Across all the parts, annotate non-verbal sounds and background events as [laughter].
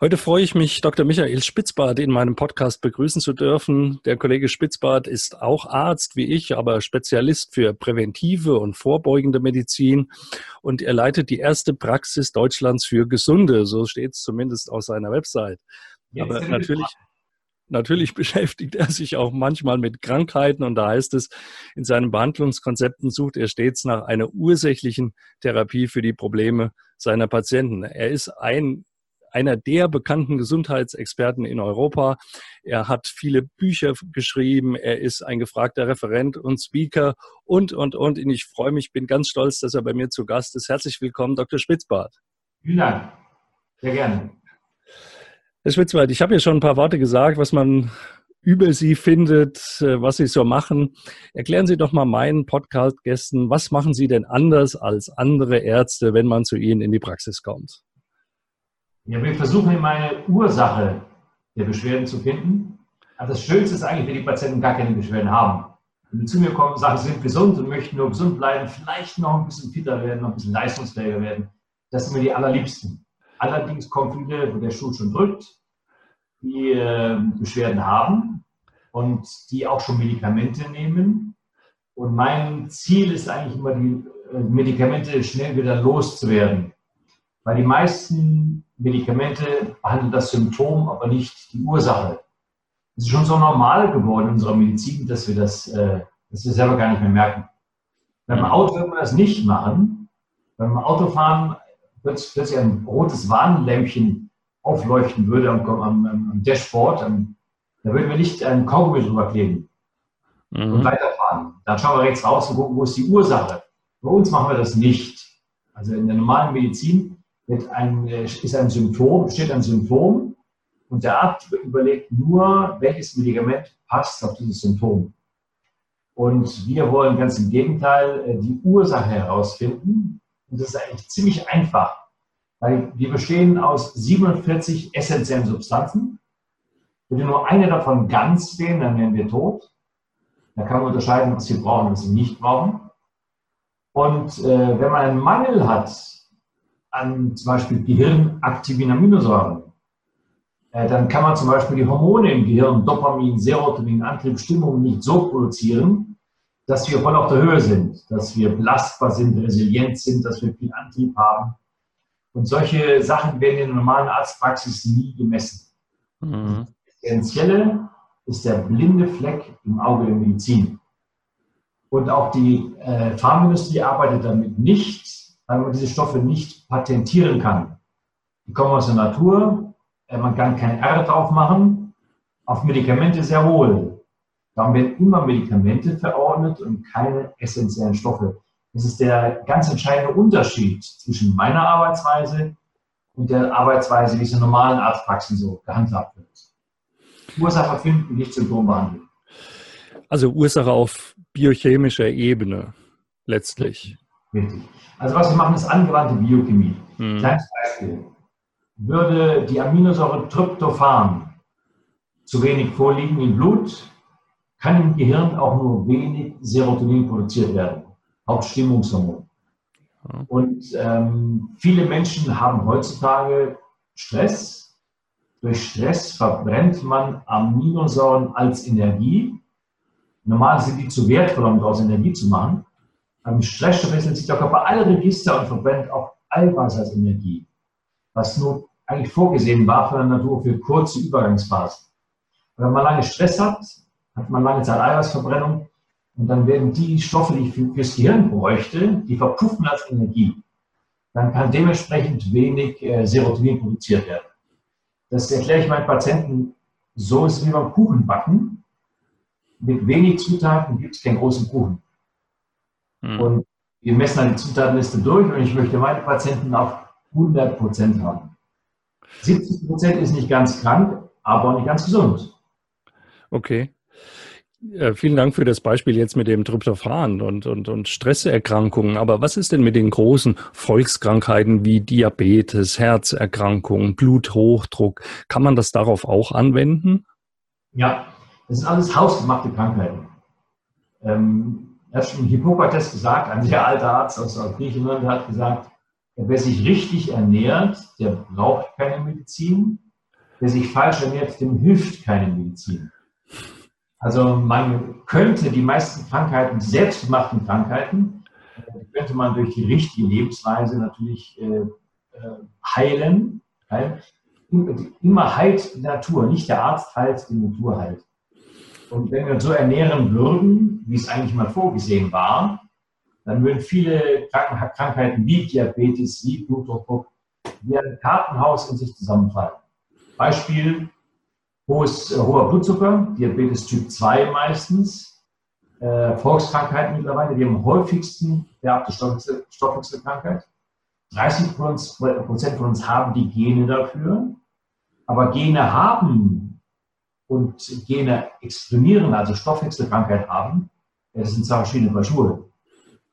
Heute freue ich mich, Dr. Michael Spitzbart in meinem Podcast begrüßen zu dürfen. Der Kollege Spitzbart ist auch Arzt wie ich, aber Spezialist für präventive und vorbeugende Medizin. Und er leitet die erste Praxis Deutschlands für Gesunde. So steht es zumindest auf seiner Website. Jetzt aber natürlich, natürlich [laughs] beschäftigt er sich auch manchmal mit Krankheiten und da heißt es, in seinen Behandlungskonzepten sucht er stets nach einer ursächlichen Therapie für die Probleme seiner Patienten. Er ist ein einer der bekannten Gesundheitsexperten in Europa. Er hat viele Bücher geschrieben. Er ist ein gefragter Referent und Speaker und, und, und. Und ich freue mich, bin ganz stolz, dass er bei mir zu Gast ist. Herzlich willkommen, Dr. Spitzbart. Vielen Dank. Sehr gerne. Herr Spitzbart, ich habe ja schon ein paar Worte gesagt, was man über Sie findet, äh, was Sie so machen. Erklären Sie doch mal meinen Podcast-Gästen, was machen Sie denn anders als andere Ärzte, wenn man zu Ihnen in die Praxis kommt? Ja, wir versuchen immer eine Ursache der Beschwerden zu finden. Aber das Schönste ist eigentlich, wenn die Patienten gar keine Beschwerden haben. Wenn sie zu mir kommen und sagen, sie sind gesund und möchten nur gesund bleiben, vielleicht noch ein bisschen fitter werden, noch ein bisschen leistungsfähiger werden, das sind mir die allerliebsten. Allerdings kommen viele, wo der Schuh schon drückt, die äh, Beschwerden haben und die auch schon Medikamente nehmen. Und mein Ziel ist eigentlich immer, die äh, Medikamente schnell wieder loszuwerden. Weil die meisten Medikamente behandeln das Symptom, aber nicht die Ursache. Es ist schon so normal geworden in unserer Medizin, dass wir das, äh, dass wir selber gar nicht mehr merken. Beim Auto würde man das nicht machen. Beim Autofahren plötzlich ein rotes Warnlämpchen aufleuchten würde am, am, am Dashboard, am, da würden wir nicht ein Kaugummi drüber kleben mhm. und weiterfahren. Dann schauen wir rechts raus und gucken, wo ist die Ursache. Bei uns machen wir das nicht. Also in der normalen Medizin ein, äh, ist ein Symptom, steht ein Symptom und der Arzt überlegt nur, welches Medikament passt auf dieses Symptom. Und wir wollen ganz im Gegenteil äh, die Ursache herausfinden. Und das ist eigentlich ziemlich einfach, weil wir bestehen aus 47 essentiellen Substanzen. Wenn wir nur eine davon ganz wählen, dann wären wir tot. Da kann man unterscheiden, was wir brauchen und was wir nicht brauchen. Und äh, wenn man einen Mangel hat an zum Beispiel gehirnaktiven Aminosäuren, äh, dann kann man zum Beispiel die Hormone im Gehirn, Dopamin, Serotonin, Antrieb, Stimmung nicht so produzieren, dass wir voll auf der Höhe sind, dass wir belastbar sind, resilient sind, dass wir viel Antrieb haben. Und solche Sachen werden in der normalen Arztpraxis nie gemessen. Mhm. Das Essentielle ist der blinde Fleck im Auge der Medizin. Und auch die äh, Pharmaindustrie arbeitet damit nicht, weil man diese Stoffe nicht patentieren kann. Die kommen aus der Natur, äh, man kann kein R drauf machen, auf Medikamente sehr wohl. Darum werden immer Medikamente verordnet und keine essentiellen Stoffe. Das ist der ganz entscheidende Unterschied zwischen meiner Arbeitsweise und der Arbeitsweise, wie es in normalen Arztpraxen so gehandhabt wird. Ursache finden, nicht Symptom behandeln. Also Ursache auf biochemischer Ebene letztlich. Richtig. Also was wir machen, ist angewandte Biochemie. Mhm. Kleines Beispiel. Würde die Aminosäure Tryptophan zu wenig vorliegen im Blut, kann im Gehirn auch nur wenig Serotonin produziert werden, Hauptstimmungshormon. Mhm. Und ähm, viele Menschen haben heutzutage Stress. Durch Stress verbrennt man Aminosäuren als Energie. Normal sind die zu wertvoll, um daraus Energie zu machen. Am Stressstoffwechsel zieht der Körper alle Register und verbrennt auch Eiweiß als Energie, was nur eigentlich vorgesehen war von der Natur für kurze Übergangsphasen. Wenn man lange Stress hat, hat man lange Zeit Eiweißverbrennung und dann werden die Stoffe, die ich für, fürs Gehirn bräuchte, die verpuffen als Energie. Dann kann dementsprechend wenig äh, Serotonin produziert werden. Das erkläre ich meinen Patienten so, ist wie beim Kuchenbacken. Mit wenig Zutaten gibt es keinen großen Kuchen. Mhm. Und wir messen dann die Zutatenliste durch und ich möchte meine Patienten auf 100 Prozent haben. 70 Prozent ist nicht ganz krank, aber nicht ganz gesund. Okay. Ja, vielen Dank für das Beispiel jetzt mit dem Tryptophan und, und, und Stresserkrankungen. Aber was ist denn mit den großen Volkskrankheiten wie Diabetes, Herzerkrankungen, Bluthochdruck? Kann man das darauf auch anwenden? Ja, das sind alles hausgemachte Krankheiten. Ähm, hat schon Hippokrates gesagt, ein sehr alter Arzt aus Griechenland, hat gesagt, wer sich richtig ernährt, der braucht keine Medizin. Wer sich falsch ernährt, dem hilft keine Medizin. Also man könnte die meisten Krankheiten, selbstgemachten Krankheiten, könnte man durch die richtige Lebensweise natürlich äh, äh heilen. Immer heilt die Natur, nicht der Arzt heilt, die Natur heilt. Und wenn wir uns so ernähren würden, wie es eigentlich mal vorgesehen war, dann würden viele Krankheiten wie Diabetes, wie Bluthochdruck, wie ein Kartenhaus in sich zusammenfallen. Beispiel hohes, äh, hoher Blutzucker, Diabetes Typ 2 meistens, äh, Volkskrankheiten mittlerweile, die am häufigsten vererbte Stoffwechsel, Stoffwechselkrankheit. 30 Prozent von uns haben die Gene dafür, aber Gene haben und Gene exprimieren, also Stoffwechselkrankheit haben, das sind zwei verschiedene Paar Schuhe.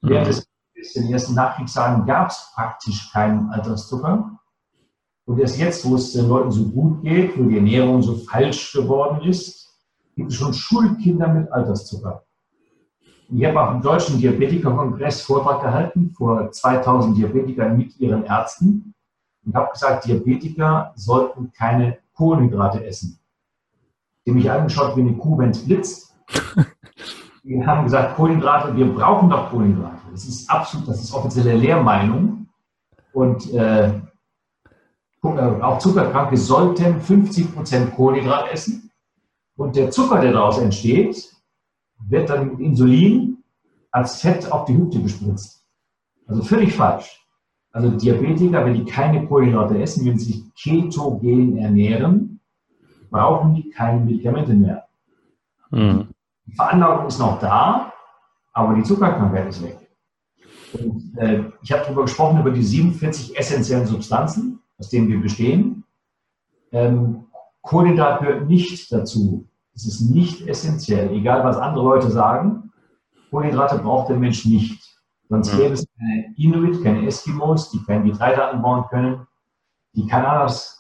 Während des in den ersten Nachkriegsjahren gab es praktisch keinen Alterszucker. Und erst jetzt, wo es den Leuten so gut geht, wo die Ernährung so falsch geworden ist, gibt es schon Schulkinder mit Alterszucker. Ich habe auf dem Deutschen Diabetikerkongress Vortrag gehalten vor 2000 Diabetikern mit ihren Ärzten und habe gesagt, Diabetiker sollten keine Kohlenhydrate essen. Die mich angeschaut wie eine Kuh, wenn es blitzt. [laughs] Wir haben gesagt, Kohlenhydrate, wir brauchen doch Kohlenhydrate. Das ist absolut, das ist offizielle Lehrmeinung. Und äh, auch Zuckerkranke sollten 50 Prozent Kohlenhydrat essen. Und der Zucker, der daraus entsteht, wird dann mit Insulin als Fett auf die Hüfte gespritzt. Also völlig falsch. Also Diabetiker, wenn die keine Kohlenhydrate essen, wenn sie sich ketogen ernähren, brauchen die keine Medikamente mehr. Mhm. Die Veranlagung ist noch da, aber die Zuckerkrankheit ist weg. Und, äh, ich habe darüber gesprochen, über die 47 essentiellen Substanzen aus dem wir bestehen. Ähm, Kohlenhydrat gehört nicht dazu. Es ist nicht essentiell, egal was andere Leute sagen. Kohlenhydrate braucht der Mensch nicht. Sonst gäbe es keine Inuit, keine Eskimos, die kein Getreide anbauen können, die keine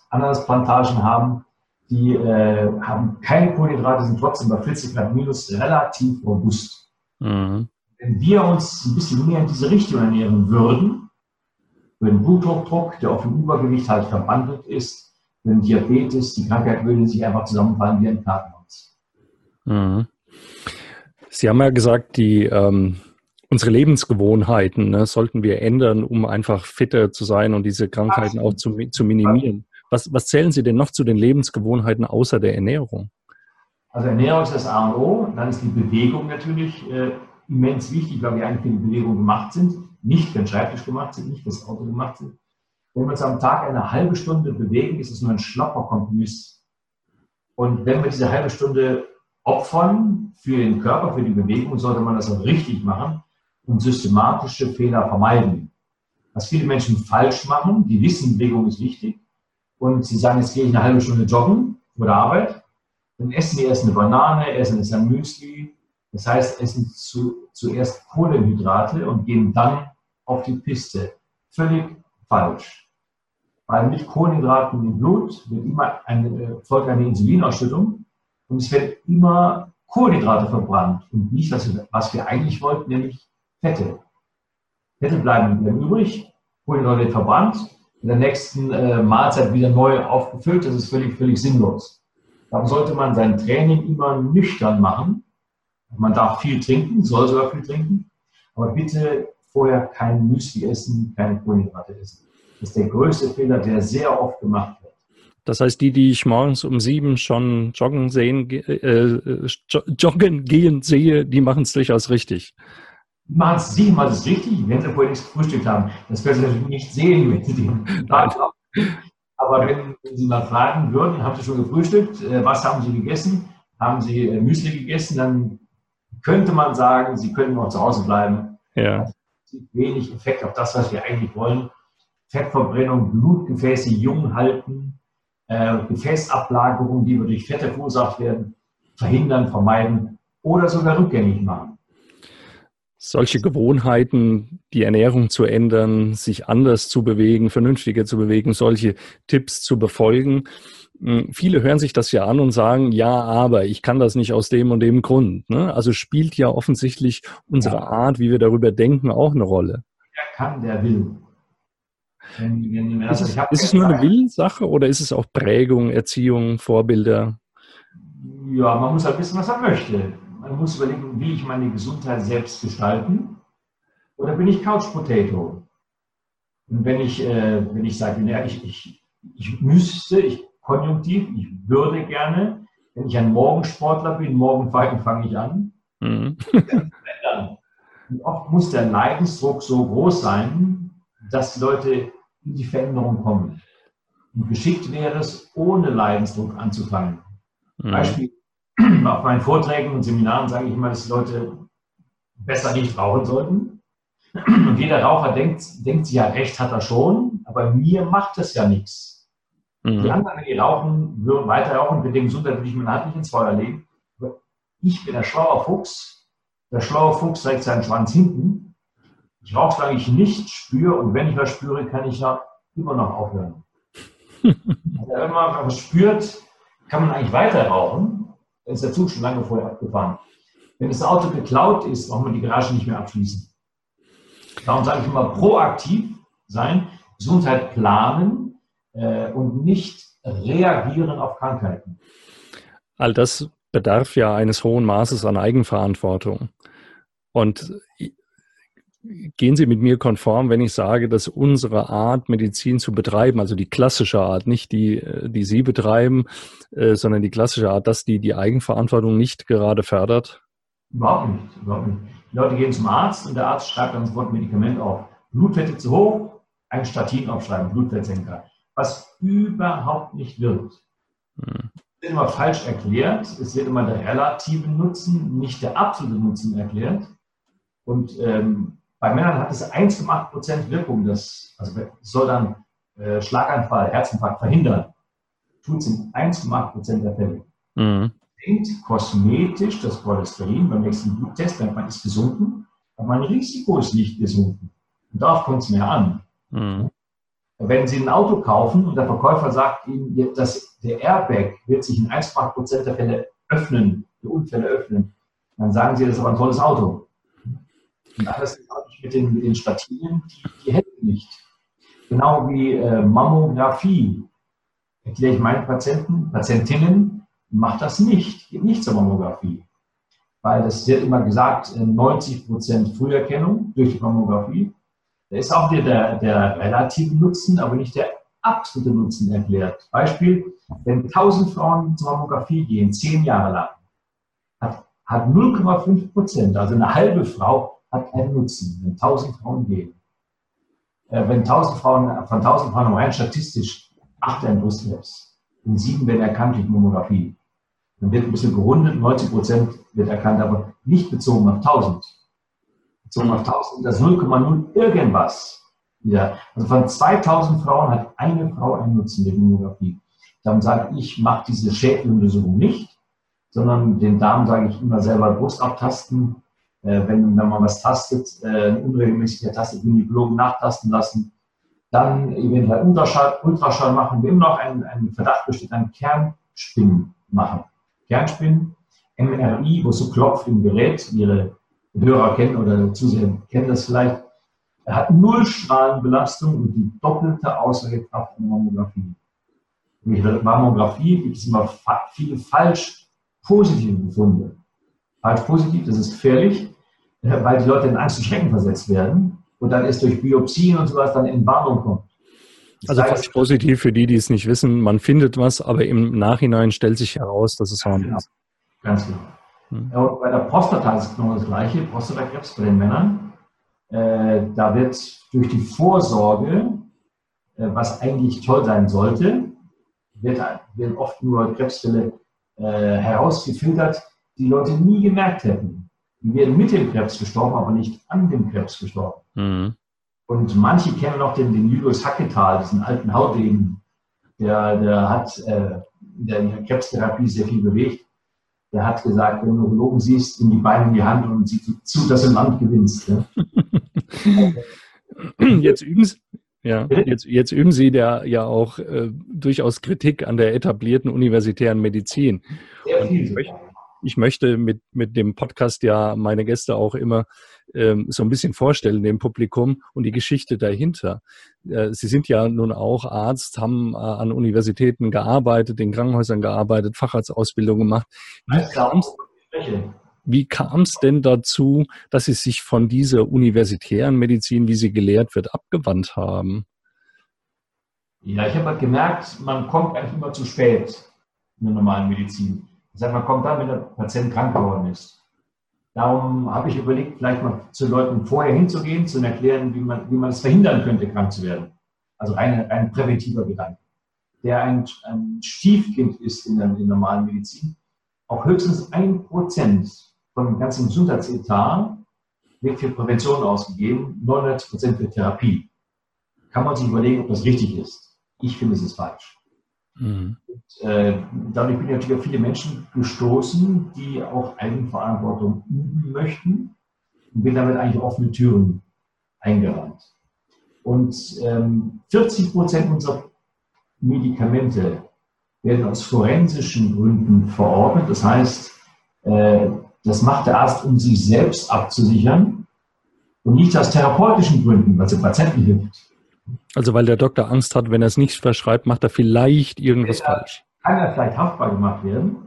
Ananasplantagen haben, die äh, haben keine Kohlenhydrate, sind trotzdem bei 40 Grad minus relativ robust. Mhm. Wenn wir uns ein bisschen mehr in diese Richtung ernähren würden, für den Bluthochdruck, der auf dem Übergewicht halt verbandelt ist, für den Diabetes, die Krankheit würde sich einfach zusammenfallen wie ein Kartenhaus. Mhm. Sie haben ja gesagt, die ähm, unsere Lebensgewohnheiten ne, sollten wir ändern, um einfach fitter zu sein und diese Krankheiten auch zu, zu minimieren. Was, was zählen Sie denn noch zu den Lebensgewohnheiten außer der Ernährung? Also Ernährung ist das A und O. Dann ist die Bewegung natürlich äh, immens wichtig, weil wir eigentlich für die Bewegung gemacht sind nicht für den Schreibtisch gemacht sind, nicht das Auto gemacht sind. Wenn wir uns am Tag eine halbe Stunde bewegen, ist es nur ein schlapper Kompromiss. Und wenn wir diese halbe Stunde opfern für den Körper, für die Bewegung, sollte man das auch richtig machen und systematische Fehler vermeiden. Was viele Menschen falsch machen, die wissen, Bewegung ist wichtig und sie sagen, jetzt gehe ich eine halbe Stunde joggen vor der Arbeit, dann essen die erst eine Banane, essen es ein Müsli, das heißt, essen zu, zuerst Kohlenhydrate und gehen dann auf die Piste. Völlig falsch. Weil mit Kohlenhydraten im Blut wird immer eine, äh, folgt eine Insulinausschüttung und es werden immer Kohlenhydrate verbrannt und nicht, wir, was wir eigentlich wollten, nämlich Fette. Fette bleiben, bleiben übrig, Kohlenhydrate verbrannt, in der nächsten äh, Mahlzeit wieder neu aufgefüllt. Das ist völlig, völlig sinnlos. Darum sollte man sein Training immer nüchtern machen man darf viel trinken, soll sogar viel trinken, aber bitte vorher kein Müsli essen, keine Kohlenhydrate essen. Das ist der größte Fehler, der sehr oft gemacht wird. Das heißt, die, die ich morgens um sieben schon joggen sehen, äh, joggen gehen sehe, die machen es durchaus richtig. Machen es siebenmal das richtig, wenn sie vorher nichts gefrühstückt haben. Das können sie natürlich nicht sehen, wenn sie den [laughs] Tag haben. Aber wenn, wenn, Sie mal fragen würden, haben Sie schon gefrühstückt? Äh, was haben Sie gegessen? Haben Sie äh, Müsli gegessen? Dann könnte man sagen, sie können noch zu Hause bleiben. Ja. Wenig Effekt auf das, was wir eigentlich wollen. Fettverbrennung, Blutgefäße jung halten, äh, Gefäßablagerungen, die durch Fette verursacht werden, verhindern, vermeiden oder sogar rückgängig machen. Solche Gewohnheiten, die Ernährung zu ändern, sich anders zu bewegen, vernünftiger zu bewegen, solche Tipps zu befolgen. Hm, viele hören sich das ja an und sagen, ja, aber ich kann das nicht aus dem und dem Grund. Ne? Also spielt ja offensichtlich unsere ja. Art, wie wir darüber denken, auch eine Rolle. Wer kann, der will. Wenn, wenn, ist es, ist es nur eine Willenssache oder ist es auch Prägung, Erziehung, Vorbilder? Ja, man muss halt wissen, was er möchte. Man muss überlegen, wie ich meine Gesundheit selbst gestalten. Oder bin ich Couch Potato? Und wenn ich, äh, wenn ich sage, ja, ich, ich, ich müsste, ich konjunktiv, ich würde gerne, wenn ich ein Morgensportler bin, morgen fange ich an. Mhm. [laughs] Und oft muss der Leidensdruck so groß sein, dass die Leute in die Veränderung kommen. Und geschickt wäre es, ohne Leidensdruck anzufangen. Mhm. Beispiel, auf meinen Vorträgen und Seminaren sage ich immer, dass die Leute besser nicht rauchen sollten. Und jeder Raucher denkt, denkt sich ja, recht hat er schon, aber mir macht das ja nichts. Mhm. Die anderen, die rauchen, würden weiter rauchen, mit dem Gesundheit würde ich meine Hand nicht ins Feuer legen. Ich bin der schlaue Fuchs. Der schlaue Fuchs trägt seinen Schwanz hinten. Ich rauche, solange ich nicht spüre und wenn ich was spüre, kann ich ja immer noch aufhören. also, [laughs] wenn man was spürt, kann man eigentlich weiter rauchen, dann ist der Zug schon lange vorher abgefahren. Wenn das Auto geklaut ist, braucht man die Garage nicht mehr abschließen. Darum sage ich immer proaktiv sein, Gesundheit planen äh, und nicht reagieren auf Krankheiten. All das bedarf ja eines hohen Maßes an Eigenverantwortung. Und gehen Sie mit mir konform, wenn ich sage, dass unsere Art, Medizin zu betreiben, also die klassische Art, nicht die, äh, die Sie betreiben, äh, sondern die klassische Art, dass die die Eigenverantwortung nicht gerade fördert? Überhaupt nicht, überhaupt nicht. Die Leute gehen zum Arzt und der Arzt schreibt dann sofort ein Medikament auf. Blutfette zu hoch, ein Statin aufschreiben, Blutfettsenker. Was überhaupt nicht wirkt. Hm. Es wird immer falsch erklärt. Es wird immer der relative Nutzen, nicht der absolute Nutzen erklärt. Und ähm, bei Männern hat es 1,8% Wirkung. Das also soll dann äh, Schlaganfall, Herzinfarkt verhindern. Tut es in 1,8% der Fälle. Mhm. Sinkt kosmetisch das Cholesterin beim nächsten Bluttest, wenn man ist gesunken, aber mein Risiko ist nicht gesunken. Und darauf kommt es mir an. Mhm. Wenn Sie ein Auto kaufen und der Verkäufer sagt Ihnen, dass der Airbag wird sich in 1,8% der Fälle öffnen, die Unfälle öffnen, dann sagen Sie, das ist aber ein tolles Auto. Und alles mit den, mit den Statinen, die, die helfen nicht. Genau wie äh, Mammographie. Erkläre ich meinen Patienten, Patientinnen, macht das nicht, geht nicht zur Mammographie. Weil das wird immer gesagt, 90 Prozent Früherkennung durch die Mammographie. Da ist auch wieder der, der relative Nutzen, aber nicht der absolute Nutzen erklärt. Beispiel, wenn 1000 Frauen zur Mammographie gehen, zehn Jahre lang, hat, hat 0,5 Prozent, also eine halbe Frau, hat keinen Nutzen, wenn 1000 Frauen gehen. Äh, wenn 1000 Frauen, von 1000 Frauen rein statistisch acht ein Brustkrebs und sieben werden erkannt durch Mammographie. Dann wird ein bisschen gerundet, 90 Prozent wird erkannt, aber nicht bezogen auf 1000. Bezogen auf 1000 das 0,0 irgendwas. Ja, also von 2000 Frauen hat eine Frau einen Nutzen durch Mammographie. Darum sage ich, ich mache diese Schädeluntersuchung nicht, sondern den Damen sage ich immer selber Brust abtasten, äh, wenn, wenn man was tastet, äh, eine Unregelmäßigkeit tastet, Gynäkologen nachtasten lassen, dann eventuell Ultraschall, Ultraschall machen, wenn immer noch ein, ein Verdacht besteht, dann Kernspinnen machen. Kernspinnen, MRI, wo so klopft im Gerät, Ihre Hörer kennen oder Zuseher kennen das vielleicht, er hat null Strahlenbelastung und die doppelte Aussagekraft in Mammographie. Durch Mammographie gibt es immer viele falsch positive Befunde. Falsch positiv, das ist gefährlich, weil die Leute in Angst und Schrecken versetzt werden und dann ist durch Biopsien und sowas dann in Warnung kommt. Das also falsch positiv für die, die es nicht wissen, man findet was, aber im Nachhinein stellt sich heraus, dass es harmlos genau. ist. Ganz genau. Hm. Ja, bei der Prostata ist es genau das Gleiche, Prostatakrebs bei den Männern. Äh, da wird durch die Vorsorge, äh, was eigentlich toll sein sollte, wird, werden oft nur Krebsfälle äh, herausgefiltert, die Leute nie gemerkt hätten. Die werden mit dem Krebs gestorben, aber nicht an dem Krebs gestorben. Mhm. Und manche kennen noch den, den Julius Hacketal, diesen alten Haudegen, der, der hat äh, in der Krebstherapie sehr viel bewegt. Der hat gesagt, wenn du Urologen siehst, nimm die Beine in die Hand und sieh zu, dass du Land gewinnst. Ne? [laughs] Jetzt üben Sie, ja, jetzt, jetzt üben Sie da ja auch äh, durchaus Kritik an der etablierten universitären Medizin. Sehr viel. Ich möchte, ich möchte mit, mit dem Podcast ja meine Gäste auch immer ähm, so ein bisschen vorstellen, dem Publikum und die Geschichte dahinter. Äh, Sie sind ja nun auch Arzt, haben äh, an Universitäten gearbeitet, in Krankenhäusern gearbeitet, Facharztausbildung gemacht. Wie kam's, wie kam es denn dazu, dass Sie sich von dieser universitären Medizin, wie sie gelehrt wird, abgewandt haben? Ja, ich habe halt gemerkt, man kommt eigentlich immer zu spät in der normalen Medizin. Heißt, man kommt dann, wenn der Patient krank geworden ist. Darum habe ich überlegt, vielleicht mal zu Leuten vorher hinzugehen, zu erklären, wie man, wie man es verhindern könnte, krank zu werden. Also rein, rein präventiver Gedanke. Der ein, ein Stiefkind ist in der, in der normalen Medizin, auch höchstens ein Prozent von dem ganzen Gesundheitsetat wird für Prävention ausgegeben, 99 Prozent für Therapie. Kann man sich überlegen, ob das richtig ist. Ich finde, es ist falsch. Und, äh, dadurch bin ich natürlich auf viele Menschen gestoßen, die auch Eigenverantwortung üben möchten und bin damit eigentlich offene Türen eingerannt. Und ähm, 40 Prozent unserer Medikamente werden aus forensischen Gründen verordnet. Das heißt, äh, das macht der Arzt, um sich selbst abzusichern und nicht aus therapeutischen Gründen, weil es dem Patienten hilft. Also weil der Doktor Angst hat, wenn er es nicht verschreibt, macht er vielleicht irgendwas ja, falsch. Kann er vielleicht haftbar gemacht werden.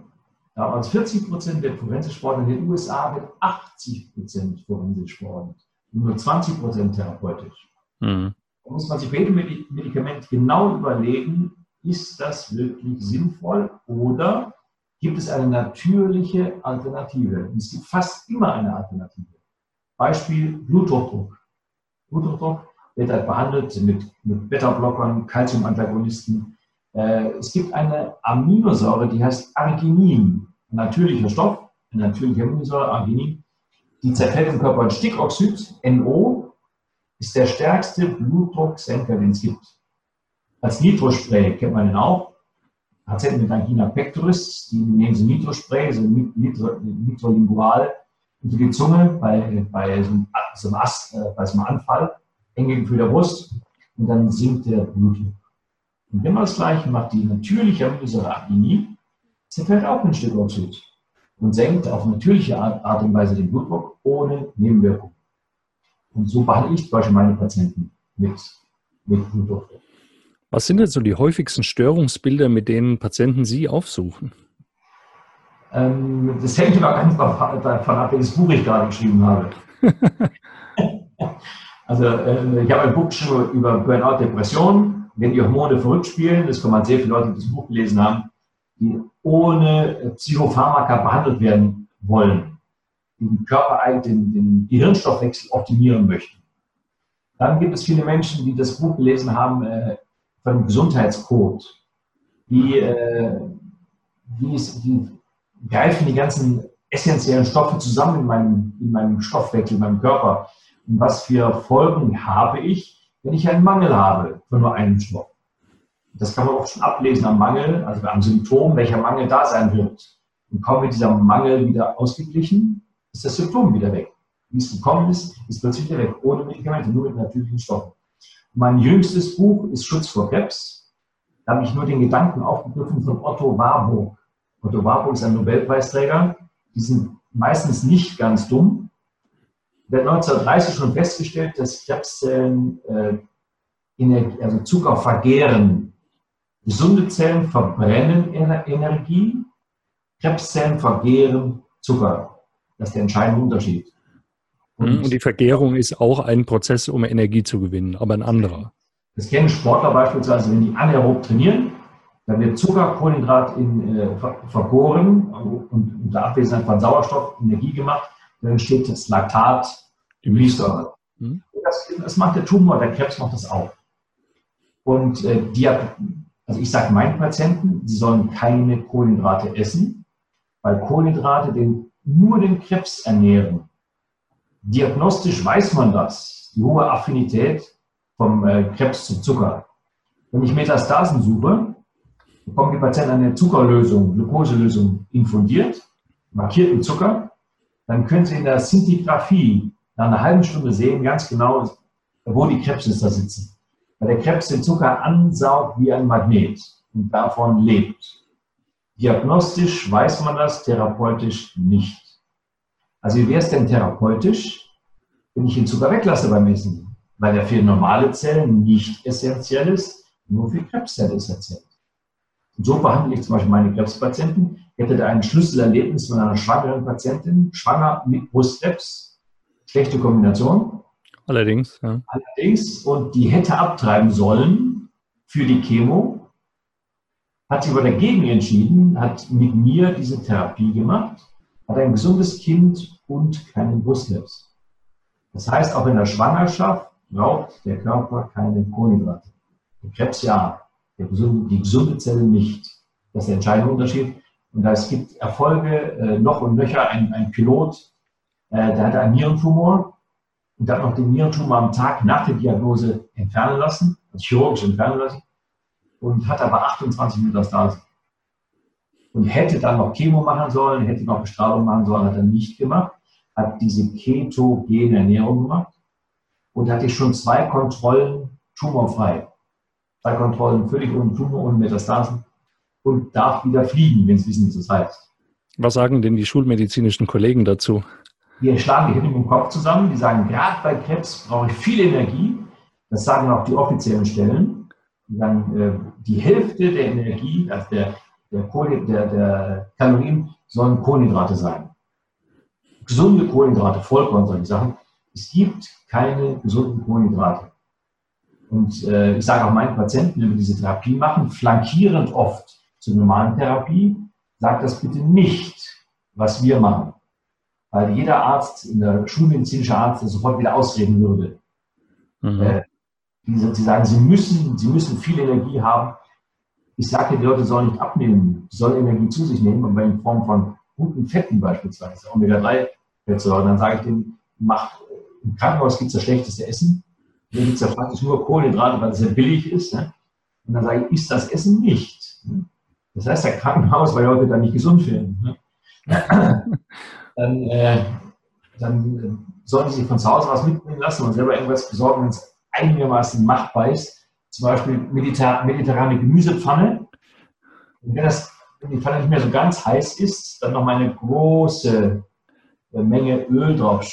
Aber als 40 Prozent forensisch verordnet. In den USA wird 80 Prozent forensisch verordnet. Und nur 20 Prozent therapeutisch. Mhm. Da muss man sich bei jedem Medikament genau überlegen, ist das wirklich sinnvoll oder gibt es eine natürliche Alternative. Und es gibt fast immer eine Alternative. Beispiel Bluthochdruck. Bluthochdruck wird halt behandelt mit, mit Beta-Blockern, Calcium-Antagonisten. Äh, es gibt eine Aminosäure, die heißt Arginin, ein natürlicher Stoff, eine natürliche Aminosäure, Arginin, die zerfällt im Körper in Stickoxid, NO, ist der stärkste Blutdrucksenker, den es gibt. Als Nitrospray kennt man den auch. Patienten mit Angina pectoris, die nehmen sie Nitrospray, so Nitro, Nitrolingual, unter die Zunge bei, bei so einem, so einem, Ast, äh, bei so einem Anfall, enge Gefühl der Brust und dann sinkt der Blutdruck. Und immer das Gleiche macht die natürliche Aminosäure Arginin, zerfällt auch ein Stück Oxid und senkt auf natürliche Art und Weise den Blutdruck ohne Nebenwirkung. Und so behandle ich zum Beispiel meine Patienten mit, mit Blutdruck. Was sind denn so die häufigsten Störungsbilder, mit denen Patienten Sie aufsuchen? Ähm, das hängt immer ganz davon ab, welches Buch ich gerade geschrieben habe. [laughs] also äh, ich habe ein Buch geschrieben über Burnout, Depression. Wenn die Hormone verrückt spielen, das kommen halt sehr viele Leute, die das Buch gelesen haben, die ohne Psychopharmaka behandelt werden wollen, die den Körper, den, den Gehirnstoffwechsel optimieren möchten. Dann gibt es viele Menschen, die das Buch gelesen haben, äh, von Gesundheitscode. Wie, äh, ist, wie greifen die ganzen essentiellen Stoffe zusammen in meinem, in meinem Stoffwechsel, in meinem Körper? Was für Folgen habe ich, wenn ich einen Mangel habe von nur einem Stoff? Das kann man auch schon ablesen am Mangel, also am Symptom, welcher Mangel da sein wird. Und kaum wird dieser Mangel wieder ausgeglichen, ist das Symptom wieder weg. Wie es gekommen ist, ist plötzlich wieder weg, ohne Medikamente, nur mit natürlichen Stoffen. Mein jüngstes Buch ist Schutz vor Krebs. Da habe ich nur den Gedanken aufgegriffen von Otto Warburg. Otto Warburg ist ein Nobelpreisträger. Die sind meistens nicht ganz dumm. Hat 1930 schon festgestellt, dass Krebszellen äh, Energie, also Zucker vergehren. Gesunde Zellen verbrennen Energie, Krebszellen vergehren Zucker. Das ist der entscheidende Unterschied. Und, und die Vergärung ist auch ein Prozess, um Energie zu gewinnen, aber ein anderer. Das kennen Sportler beispielsweise, wenn die anaerob trainieren, dann wird Zucker, Kohlenhydrat in, äh, vergoren und unter Abwesenheit von Sauerstoff Energie gemacht. Dann entsteht das Laktat, die Wiessäure. Mhm. Das, das, macht der Tumor, der Krebs macht das auch. Und äh, die, also ich sage meinen Patienten, sie sollen keine Kohlenhydrate essen, weil Kohlenhydrate den, nur den Krebs ernähren. Diagnostisch weiß man das, die hohe Affinität vom äh, Krebs zum Zucker. Wenn ich Metastasen suche, bekommen die Patienten eine Zuckerlösung, Glukoselösung infundiert, markiert mit Zucker. Dann können Sie in der Sintigraphie nach einer halben Stunde sehen, ganz genau, wo die Krebse da sitzen. Weil der Krebs den Zucker ansaugt wie ein Magnet und davon lebt. Diagnostisch weiß man das, therapeutisch nicht. Also wie wäre es denn therapeutisch, wenn ich den Zucker weglasse beim Essen? Weil er für normale Zellen nicht essentiell ist, nur für Krebszellen essentiell. Und so behandle ich zum Beispiel meine Krebspatienten. Hätte da ein Schlüsselerlebnis von einer schwangeren Patientin, schwanger mit Brustkrebs. Schlechte Kombination. Allerdings, ja. Allerdings, und die hätte abtreiben sollen für die Chemo, hat sich aber dagegen entschieden, hat mit mir diese Therapie gemacht, hat ein gesundes Kind und keinen Brustkrebs. Das heißt, auch in der Schwangerschaft braucht der Körper keine Kohlenhydrate. Der Krebs ja, gesunde, die gesunde Zelle nicht. Das ist der entscheidende Unterschied. Und es gibt Erfolge äh, noch und nöcher. Ein, ein Pilot, äh, der hatte einen Nierentumor und hat noch den Nierentumor am Tag nach der Diagnose entfernen lassen, also chirurgisch entfernen lassen, und hat aber 28 Metastasen. Und hätte dann noch Chemo machen sollen, hätte noch Bestrahlung machen sollen, hat er nicht gemacht, hat diese ketogene Ernährung gemacht und hatte schon zwei Kontrollen tumorfrei. Zwei Kontrollen völlig ohne Tumor, ohne Metastasen und darf wieder fliegen, wenn Sie wissen, wie das heißt. Was sagen denn die schulmedizinischen Kollegen dazu? Die schlagen die Hände im Kopf zusammen. Die sagen, gerade bei Krebs brauche ich viel Energie. Das sagen auch die offiziellen Stellen. Die sagen, äh, die Hälfte der Energie, also der, der, Kohle, der, der Kalorien, sollen Kohlenhydrate sein. Gesunde Kohlenhydrate, Vollkorn, solche Sachen. Es gibt keine gesunden Kohlenhydrate. Und äh, ich sage auch meinen Patienten, wenn wir diese Therapie machen, flankierend oft zur normalen Therapie, sagt das bitte nicht, was wir machen. Weil jeder Arzt, in der schulmedizinische Arzt, das sofort wieder ausreden würde. Mhm. Äh, die, sagen, sie müssen, sie müssen viel Energie haben. Ich sage, die Leute sollen nicht abnehmen, sie sollen Energie zu sich nehmen, aber in Form von guten Fetten beispielsweise, Omega-3-Fettsäuren. Dann sage ich denen, macht, im Krankenhaus gibt es das schlechteste Essen. Hier gibt es ja praktisch nur Kohlenhydrate, weil es sehr billig ist. Ne? Und dann sage ich, ist das Essen nicht. Ne? Das heißt, der Krankenhaus, weil Leute dann nicht gesund finden. Ne? [laughs] dann, äh, dann äh, sollen sie sich von zu Hause was mitbringen lassen und selber irgendwas besorgen, wenn es einigermaßen machbar ist. Zum Beispiel mediter mediterrane Gemüsepfanne. Und wenn, das, wenn die Pfanne nicht mehr so ganz heiß ist, dann noch mal eine große äh, Menge Öl drauf,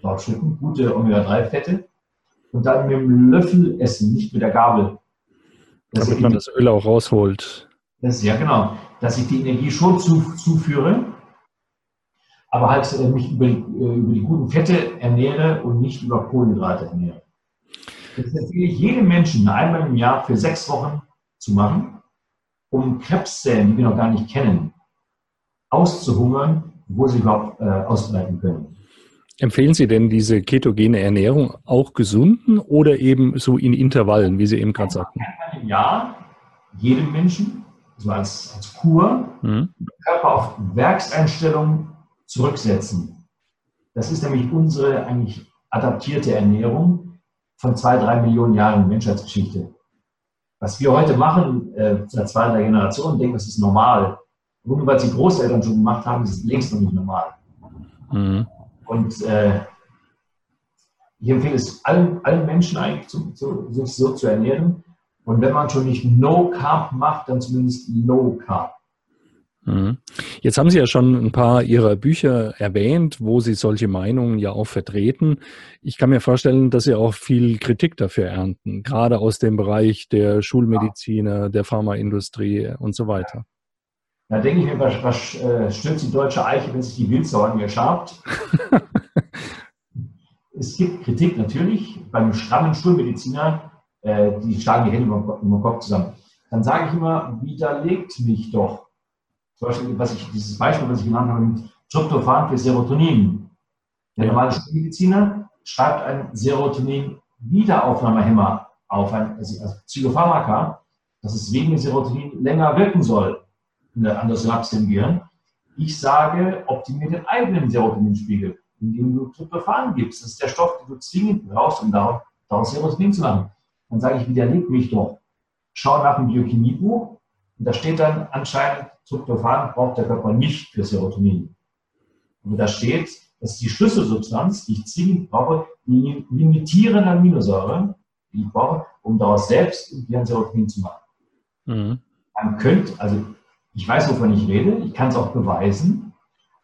draufschütten, gute Omega-3-Fette und dann mit dem Löffel essen, nicht mit der Gabel. Damit man das Öl auch rausholt. Das, ja, genau. Dass ich die Energie schon zu, zuführe, aber halt äh, mich über die, äh, über die guten Fette ernähre und nicht über Kohlenhydrate ernähre. Das empfehle ich jedem Menschen einmal im Jahr für sechs Wochen zu machen, um Krebszellen, die wir noch gar nicht kennen, auszuhungern, wo sie überhaupt äh, ausbreiten können. Empfehlen Sie denn diese ketogene Ernährung auch gesunden oder eben so in Intervallen, wie Sie eben gerade sagten? Ja, jedem Menschen, so als, als Kur, mhm. Körper auf Werkseinstellung zurücksetzen. Das ist nämlich unsere eigentlich adaptierte Ernährung von zwei, drei Millionen Jahren Menschheitsgeschichte. Was wir heute machen, äh, seit zwei, drei Generationen, denken, das ist normal. Nur weil die Großeltern schon gemacht haben, ist es längst noch nicht normal. Mhm. Und äh, ich empfehle es allen, allen Menschen eigentlich, zu, zu, sich so zu ernähren. Und wenn man schon nicht No Carb macht, dann zumindest Low Carb. Mhm. Jetzt haben Sie ja schon ein paar Ihrer Bücher erwähnt, wo Sie solche Meinungen ja auch vertreten. Ich kann mir vorstellen, dass Sie auch viel Kritik dafür ernten, gerade aus dem Bereich der Schulmediziner, der Pharmaindustrie und so weiter. Da denke ich mir, was, was äh, stürzt die deutsche Eiche, wenn sich die Wildsau an ihr schabt? [laughs] es gibt Kritik natürlich beim strammen Schulmediziner, äh, die schlagen die Hände über den Kopf zusammen. Dann sage ich immer, widerlegt mich doch. Zum Beispiel, was ich, dieses Beispiel, was ich genannt habe, mit Tryptophan für Serotonin. Der normale Schulmediziner schreibt ein Serotonin-Wiederaufnahmehemmer auf, ein also Psychopharmaka, dass es wegen Serotonin länger wirken soll an das Synapse im Gehirn. Ich sage, optimiere den eigenen Serotoninspiegel, indem du Tryptophan gibst. Das ist der Stoff, den du zwingend brauchst, um daraus Serotonin zu machen. Dann sage ich, widerleg mich doch. Schau nach dem Biochemiebuch Und da steht dann anscheinend, Tryptophan braucht der Körper nicht für Serotonin. Und da steht, das ist die Schlüsselsubstanz, die ich zwingend brauche, die limitierende Aminosäure, die ich brauche, um daraus selbst ein Serotonin zu machen. Mhm. Man könnte, also ich weiß, wovon ich rede, ich kann es auch beweisen,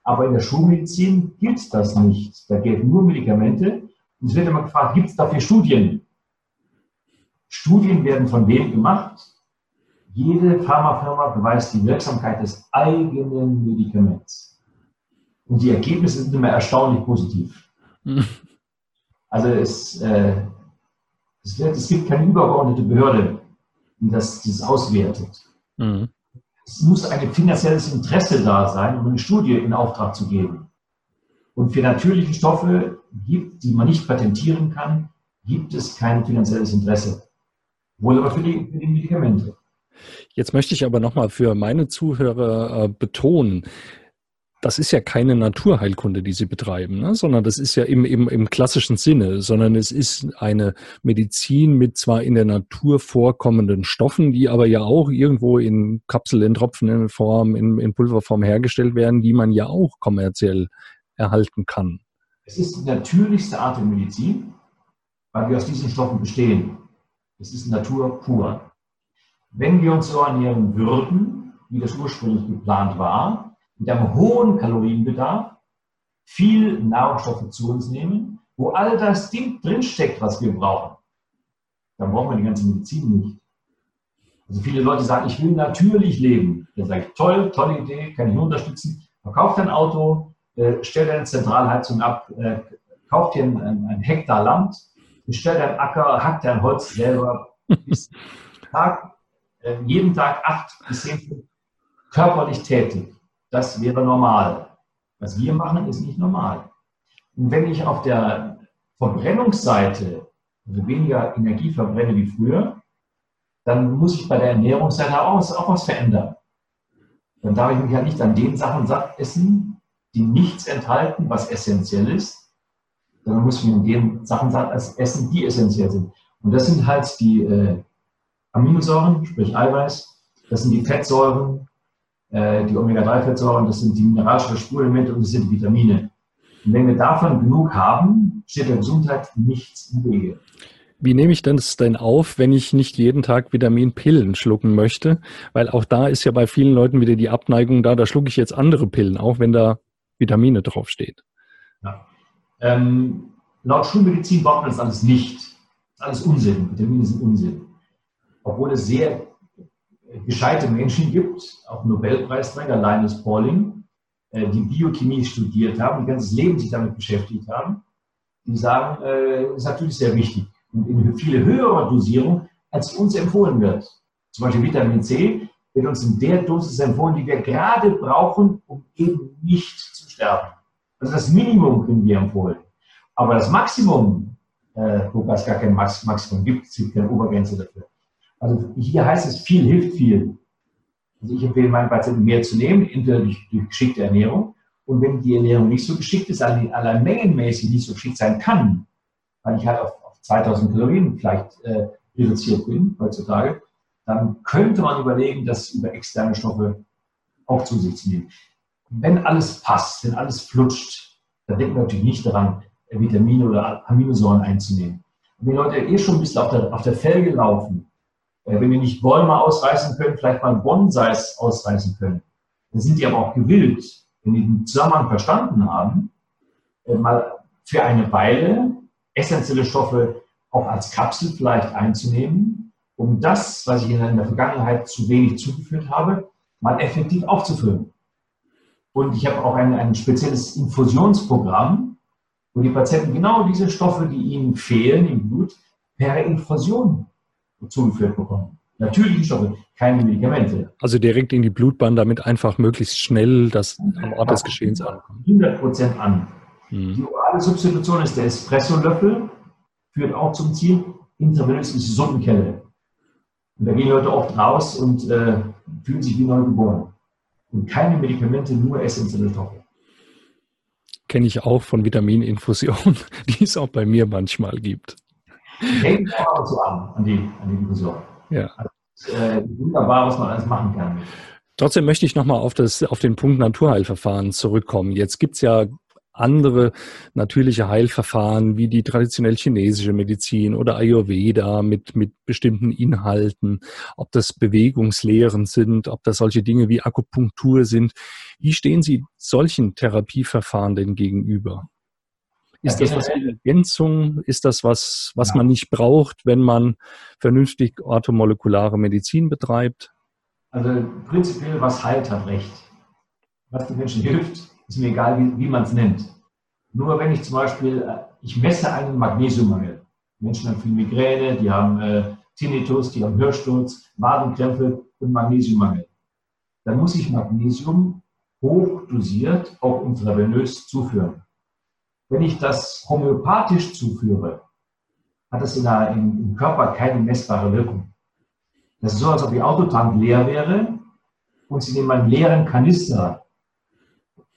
aber in der Schulmedizin gilt das nicht. Da gelten nur Medikamente. Und es wird immer gefragt, gibt es dafür Studien? Studien werden von wem gemacht? Jede Pharmafirma beweist die Wirksamkeit des eigenen Medikaments. Und die Ergebnisse sind immer erstaunlich positiv. [laughs] Also es, äh, es, wird, es, gibt keine übergeordnete Behörde, die das, das auswertet. Mhm. Es muss ein finanzielles Interesse da sein, um eine Studie in Auftrag zu geben. Und für natürliche Stoffe, gibt, die man nicht patentieren kann, gibt es kein finanzielles Interesse. Wohl aber für die, für die Medikamente. Jetzt möchte ich aber nochmal für meine Zuhörer äh, betonen, das ist ja keine Naturheilkunde, die sie betreiben, ne? sondern das ist ja im, im, im klassischen Sinne, sondern es ist eine Medizin mit zwar in der Natur vorkommenden Stoffen, die aber ja auch irgendwo in Kapsel, in Tropfenform, in, in Pulverform hergestellt werden, die man ja auch kommerziell erhalten kann. Es ist die natürlichste Art der Medizin, weil wir aus diesen Stoffen bestehen. Es ist Natur pur. Wenn wir uns so ernähren würden, wie das ursprünglich geplant war, mit einem hohen Kalorienbedarf viel Nahrungsstoffe zu uns nehmen, wo all das Ding drinsteckt, was wir brauchen, dann brauchen wir die ganze Medizin nicht. Also viele Leute sagen, ich will natürlich leben. Dann sage ich, toll, tolle Idee, kann ich nur unterstützen. Verkauf dein Auto, äh, stell deine Zentralheizung ab, äh, kauf dir ein, ein, Hektar Land, bestell deinen Acker, hack dein Holz selber. Tag, äh, jeden Tag acht bis zehn Stunden körperlich tätig. Das wäre normal. Was wir machen, ist nicht normal. Und wenn ich auf der Verbrennungsseite also weniger Energie verbrenne wie früher, dann muss ich bei der Ernährungsseite auch, auch was verändern. Dann darf ich mich ja nicht an den Sachen satt essen, die nichts enthalten, was essentiell ist, sondern muss ich mich an den Sachen essen, die essentiell sind. Und das sind halt die äh, Aminosäuren, sprich Eiweiß, das sind die Fettsäuren, äh, die Omega-3-Fettsäuren, das sind die mineralstoffe Spurenelemente und das sind die Vitamine. Und wenn wir davon genug haben, steht der Gesundheit nichts im Wege. Wie nehme ich das denn auf, wenn ich nicht jeden Tag Vitaminpillen schlucken möchte? Weil auch da ist ja bei vielen Leuten wieder die Abneigung da, da schlucke ich jetzt andere Pillen, auch wenn da Vitamine draufsteht. Ja. Ähm, laut Schulmedizin braucht man das alles nicht. Das ist alles Unsinn. Vitamine sind Unsinn. Obwohl es sehr gescheite Menschen gibt, auch Nobelpreisträger, Linus Pauling, äh, die Biochemie studiert haben, die ganzes Leben sich damit beschäftigt haben, die sagen, äh, ist natürlich sehr wichtig und in viel höherer Dosierung, als uns empfohlen wird. Zum Beispiel Vitamin C wird uns in der Dosis empfohlen, die wir gerade brauchen, um eben nicht zu sterben. Also das Minimum kriegen wir empfohlen. Aber das Maximum, äh, wobei es gar kein Maximum gibt, es gibt keine Obergrenze dafür, also hier heißt es, viel hilft viel. Also ich empfehle meinen Patienten mehr zu nehmen, entweder durch, durch geschickte Ernährung. Und wenn die Ernährung nicht so geschickt ist, allein mengenmäßig nicht so geschickt sein kann, weil ich halt auf, auf 2000 Kalorien vielleicht äh, reduziert bin heutzutage, dann könnte man überlegen, das über externe Stoffe auch zu sich zu nehmen. Wenn alles passt, wenn alles flutscht, dann denken wir natürlich nicht daran, Vitamine oder Aminosäuren einzunehmen. Und wenn Leute eh schon ein bisschen auf der, auf der Felge laufen, äh, wenn wir nicht Bäume ausreißen können, vielleicht mal Bonsais ausreißen können. Dann sind die aber auch gewillt, wenn die den Zusammenhang verstanden haben, äh, mal für eine Weile essentielle Stoffe auch als Kapsel vielleicht einzunehmen, um das, was ich in der Vergangenheit zu wenig zugeführt habe, mal effektiv aufzufüllen. Und ich habe auch ein, ein spezielles Infusionsprogramm, wo die Patienten genau diese Stoffe, die ihnen fehlen im Blut, per Infusion zugeführt bekommen. Natürliche Stoffe, keine Medikamente. Also direkt in die Blutbahn, damit einfach möglichst schnell das am Ort des Geschehens ankommt. 100 Prozent an. Hm. Die orale Substitution ist der Espresso-Löffel, führt auch zum Ziel. Intravenös ist die Suppenkelle. Und da gehen Leute oft raus und äh, fühlen sich wie neu geboren. Und keine Medikamente, nur essentielle Stoffe. Kenne ich auch von Vitamininfusionen, [laughs] die es auch bei mir manchmal gibt. Denken auch so an, an die, an die Illusion. Ja. Also äh, wunderbar, was man alles machen kann. Trotzdem möchte ich nochmal auf, auf den Punkt Naturheilverfahren zurückkommen. Jetzt gibt's ja andere natürliche Heilverfahren wie die traditionell chinesische Medizin oder Ayurveda mit, mit bestimmten Inhalten, ob das Bewegungslehren sind, ob das solche Dinge wie Akupunktur sind. Wie stehen Sie solchen Therapieverfahren denn gegenüber? Ist das was wie Ergänzung? Ist das was, was ja. man nicht braucht, wenn man vernünftig orthomolekulare Medizin betreibt? Also prinzipiell, was heilt, hat recht. Was den Menschen hilft, ist mir egal, wie, wie man es nennt. Nur wenn ich zum Beispiel, äh, ich messe einen Magnesiummangel. Menschen haben viel Migräne, die haben äh, Tinnitus, die haben Hörsturz, Magenkrämpfe und Magnesiummangel. Dann muss ich Magnesium hochdosiert, auch intravenös zuführen. Wenn ich das homöopathisch zuführe, hat das in der, im Körper keine messbare Wirkung. Das ist so, als ob Ihr Autotank leer wäre und Sie nehmen einen leeren Kanister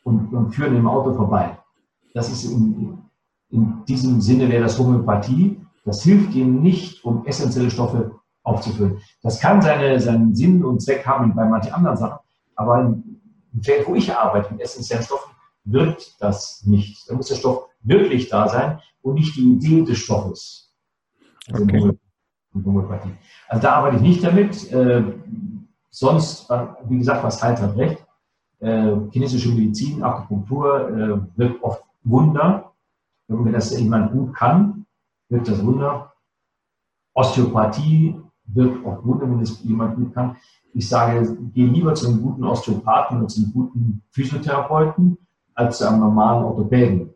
und, und führen im Auto vorbei. Das ist in, in diesem Sinne wäre das Homöopathie. Das hilft Ihnen nicht, um essentielle Stoffe aufzufüllen. Das kann seine, seinen Sinn und Zweck haben bei manchen anderen Sachen, aber im Feld, wo ich arbeite mit essentiellen Stoffen, wirkt das nicht. Da muss der Stoff wirklich da sein und nicht die Idee des Stoffes. Also okay. Homöopathie. Also da arbeite ich nicht damit. Äh, sonst, wie gesagt, was halt hat recht. Äh, chinesische Medizin, Akupunktur äh, wirkt oft Wunder. Wenn das jemand gut kann, wirkt das Wunder. Osteopathie wirkt oft Wunder, wenn es jemand gut kann. Ich sage, geh lieber zu einem guten Osteopathen und zu einem guten Physiotherapeuten als zu einem normalen Orthopäden.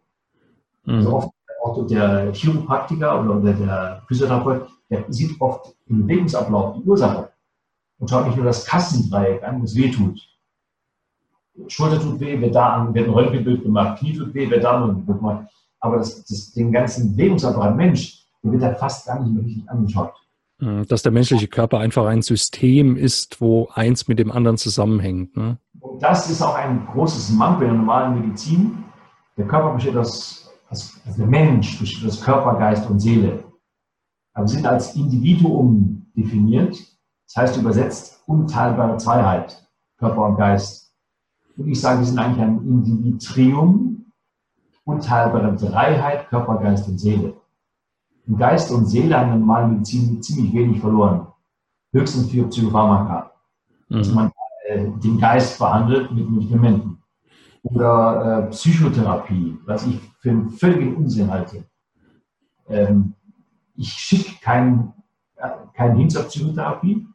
Mhm. Also oft der Chiropraktiker oder der Physiotherapeut, der sieht oft im Bewegungsablauf die Ursache und schaut nicht nur das Kassendreieck an, das wehtut. Schulter tut weh, wird da an, wird ein Röntgenbild gemacht, Knie tut weh, wird da ein Röntgenbild gemacht. Aber das, das, den ganzen Bewegungsapparat Mensch, der wird da fast gar nicht mehr richtig angeschaut. Hm, dass der menschliche Körper einfach ein System ist, wo eins mit dem anderen zusammenhängt. Ne? Und das ist auch ein großes Manko in der normalen Medizin. Der Körper besteht aus, also der Mensch besteht aus Körper, Geist und Seele. Aber wir sind als Individuum definiert. Das heißt übersetzt unteilbare Zweiheit, Körper und Geist ich sagen, wir sind eigentlich ein Individuum, unteilbare Dreiheit, Körper, Geist und Seele. Und Geist und Seele haben in der normalen Medizin ziemlich wenig verloren. Höchstens für Psychopharmaka. Mhm. Dass man äh, den Geist behandelt mit Medikamenten. Oder äh, Psychotherapie, was ich für einen völligen Unsinn halte. Ähm, ich schicke keinen äh, kein hin zur Psychotherapie,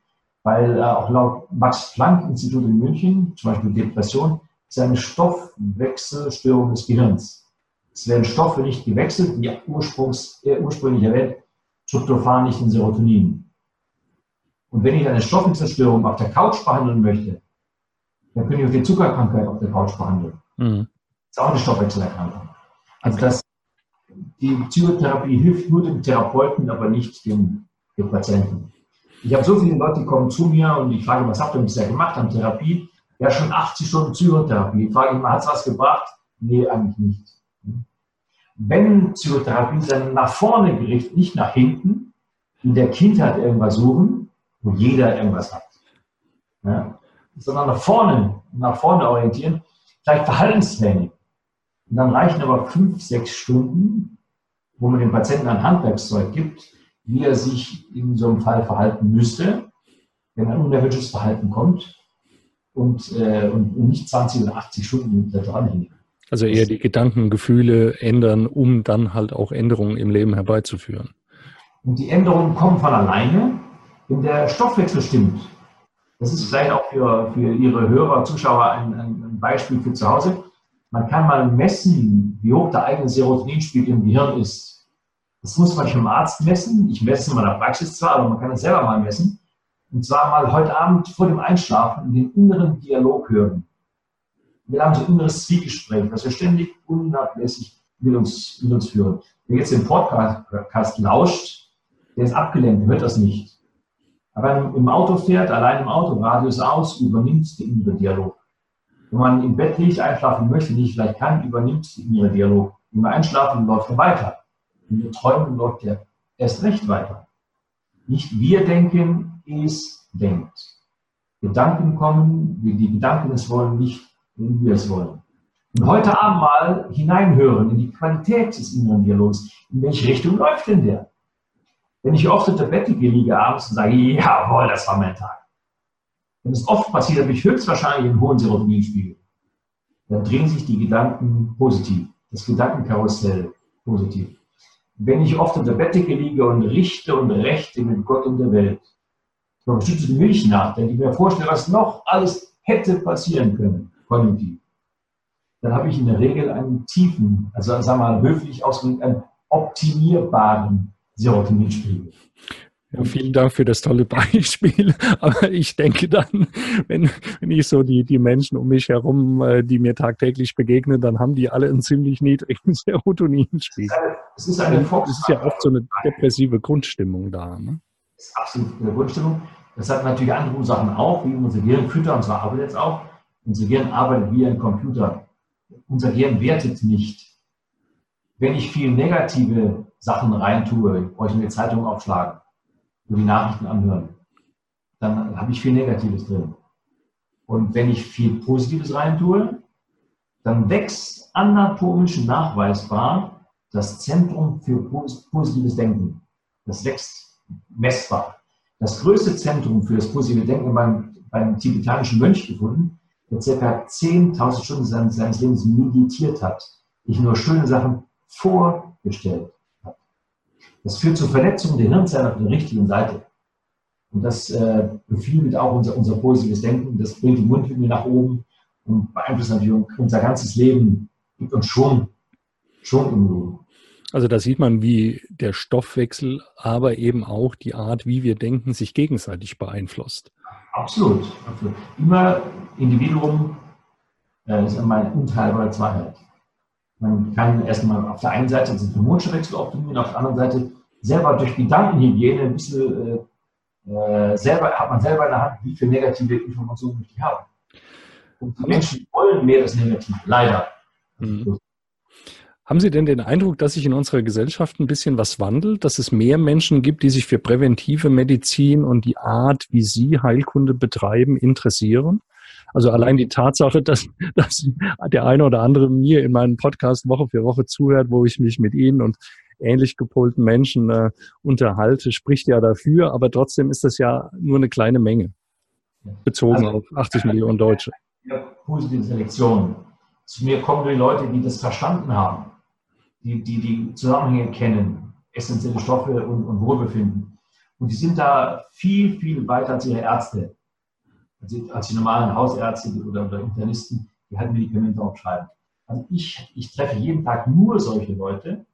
weil äh, auch laut Max-Planck-Institut in München, zum Beispiel Depression, ist eine Stoffwechselstörung des Gehirns. Es werden Stoffe nicht gewechselt, wie ursprungs, äh, ursprünglich erwähnt, Tryptophan nicht in Serotonin. Und wenn ich eine Stoffwechselstörung auf der Couch behandeln möchte, dann können ich auch die Zuckerkrankheit auf der Couch behandeln. Mhm. Das ist auch eine Stoffwechselerkrankung. Also das, die Psychotherapie hilft nur dem Therapeuten, aber nicht dem, dem Patienten. Ich habe so viele Leute, die kommen zu mir und ich frage, was habt ihr bisher gemacht an Therapie? Ja, schon 80 Stunden Psychotherapie. Ich frage immer, hat es was gebracht? Nee, eigentlich nicht. Wenn Psychotherapie dann nach vorne gerichtet, nicht nach hinten, in der Kindheit irgendwas suchen, wo jeder irgendwas hat, ja, sondern nach vorne, nach vorne orientieren, vielleicht Verhaltenstraining. Und dann reichen aber fünf, sechs Stunden, wo man dem Patienten ein Handwerkszeug gibt, wie er sich in so einem Fall verhalten müsste, wenn ein unerwünschtes Verhalten kommt und, äh, und nicht 20 oder 80 Stunden da dranhängen. Also eher die Gedanken, Gefühle ändern, um dann halt auch Änderungen im Leben herbeizuführen. Und die Änderungen kommen von alleine, wenn der Stoffwechsel stimmt. Das ist vielleicht auch für, für Ihre Hörer, Zuschauer ein, ein Beispiel für zu Hause. Man kann mal messen, wie hoch der eigene Serotoninspiegel im Gehirn ist das muss man schon Arzt messen. Ich messe es in meiner Praxis zwar, aber man kann es selber mal messen. Und zwar mal heute Abend vor dem Einschlafen den inneren Dialog hören. Wir haben so ein inneres Zwiegespräch, das wir ständig unablässig mit uns, mit uns führen. Wer jetzt den Podcast lauscht, der ist abgelenkt, hört das nicht. Aber im Auto fährt, allein im Auto, Radius aus, übernimmt der innere Dialog. Wenn man im Bett liegt, einschlafen möchte, nicht vielleicht kann, übernimmt der innere Dialog. Wenn man einschlafen, läuft er weiter. Und wir träumen läuft ja erst recht weiter. Nicht wir denken, es denkt. Gedanken kommen, die Gedanken es wollen, nicht wir es wollen. Und heute Abend mal hineinhören in die Qualität des inneren Dialogs. In welche Richtung läuft denn der? Wenn ich oft unter Bettdecke liege abends und sage, jawohl, das war mein Tag. Wenn es oft passiert, habe ich höchstwahrscheinlich einen hohen Serotoninspiegel. Dann drehen sich die Gedanken positiv. Das Gedankenkarussell positiv. Wenn ich oft unter Bettdecke liege und richte und rechte mit Gott und der Welt, über bestimmte Milch nachdenke, ich mir vorstelle, was noch alles hätte passieren können, konjunktiv, dann habe ich in der Regel einen tiefen, also sagen wir mal höflich ausgedrückt, einen optimierbaren Serotoninspiegel. Ja, vielen Dank für das tolle [laughs] Beispiel. Aber ich denke dann, wenn, wenn ich so die, die Menschen um mich herum, äh, die mir tagtäglich begegnen, dann haben die alle einen ziemlich niedrigen [laughs] Serotoninspiegel. Es ist eine, es ist ja oft so eine depressive Grundstimmung da. Ne? Das ist absolut eine Grundstimmung. Das hat natürlich andere Ursachen auch, wie unser Gehirn füttert, und zwar arbeitet jetzt auch. Unser Gehirn arbeitet wie ein Computer. Unser Gehirn wertet nicht. Wenn ich viel negative Sachen reintue, ich bräuchte eine Zeitung aufschlagen, nur die Nachrichten anhören, dann habe ich viel Negatives drin. Und wenn ich viel Positives reintue, dann wächst anatomisch nachweisbar das Zentrum für positives Denken. Das wächst messbar. Das größte Zentrum für das positive Denken beim, beim tibetanischen Mönch gefunden, der ca. 10.000 Stunden seines, seines Lebens meditiert hat, nicht nur schöne Sachen vorgestellt. Das führt zur Verletzung der Hirnzellen auf der richtigen Seite. Und das äh, beflügelt auch unser, unser positives Denken, das bringt die Mundwinkel nach oben und beeinflusst natürlich unser ganzes Leben, gibt uns Schwung, Schwung im Blut. Also da sieht man, wie der Stoffwechsel, aber eben auch die Art, wie wir denken, sich gegenseitig beeinflusst. Absolut. absolut. Immer Individuum äh, ist immer eine unteilbare Zweiheit. Man kann erstmal auf der einen Seite den Hormonstoffwechsel optimieren, auf der anderen Seite selber durch Gedankenhygiene ein bisschen, äh, äh, selber, hat man selber in der Hand, wie viele negative Informationen möchte ich haben. Und die Menschen wollen mehr das Negative, leider. Mhm. Haben Sie denn den Eindruck, dass sich in unserer Gesellschaft ein bisschen was wandelt, dass es mehr Menschen gibt, die sich für präventive Medizin und die Art, wie Sie Heilkunde betreiben, interessieren? Also allein die Tatsache, dass, dass der eine oder andere mir in meinem Podcast Woche für Woche zuhört, wo ich mich mit Ihnen und ähnlich gepolten Menschen äh, unterhalte, spricht ja dafür, aber trotzdem ist das ja nur eine kleine Menge, bezogen also, auf 80 Millionen Deutsche. Positive Selektion. Zu mir kommen die Leute, die das verstanden haben die, die, die Zusammenhänge kennen, essentielle Stoffe und, und Wohlbefinden. Und die sind da viel, viel weiter als ihre Ärzte, als die, als die normalen Hausärzte oder, oder Internisten, die halt Medikamente aufschreiben. Also ich, ich treffe jeden Tag nur solche Leute.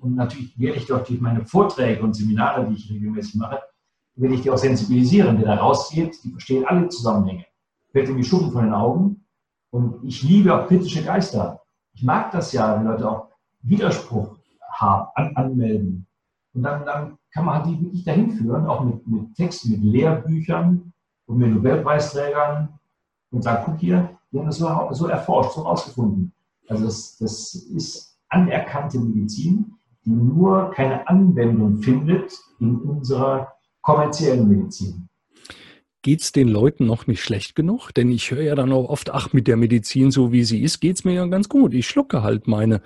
Und natürlich werde ich durch meine Vorträge und Seminare, die ich regelmäßig mache, werde ich die auch sensibilisieren. Wer da rausgeht, die verstehen alle Zusammenhänge. Fällt ihm die Schuppen von den Augen. Und ich liebe auch kritische Geister. Ich mag das ja, wenn Leute auch Widerspruch haben, an, anmelden. Und dann, dann kann man halt die wirklich dahin führen, auch mit, mit Texten, mit Lehrbüchern und mit Nobelpreisträgern und sagen, guck hier, die haben das so, so erforscht, so rausgefunden. Also das, das ist anerkannte Medizin, die nur keine Anwendung findet in unserer kommerziellen Medizin geht's den Leuten noch nicht schlecht genug? Denn ich höre ja dann auch oft, ach, mit der Medizin, so wie sie ist, geht's mir ja ganz gut. Ich schlucke halt meine,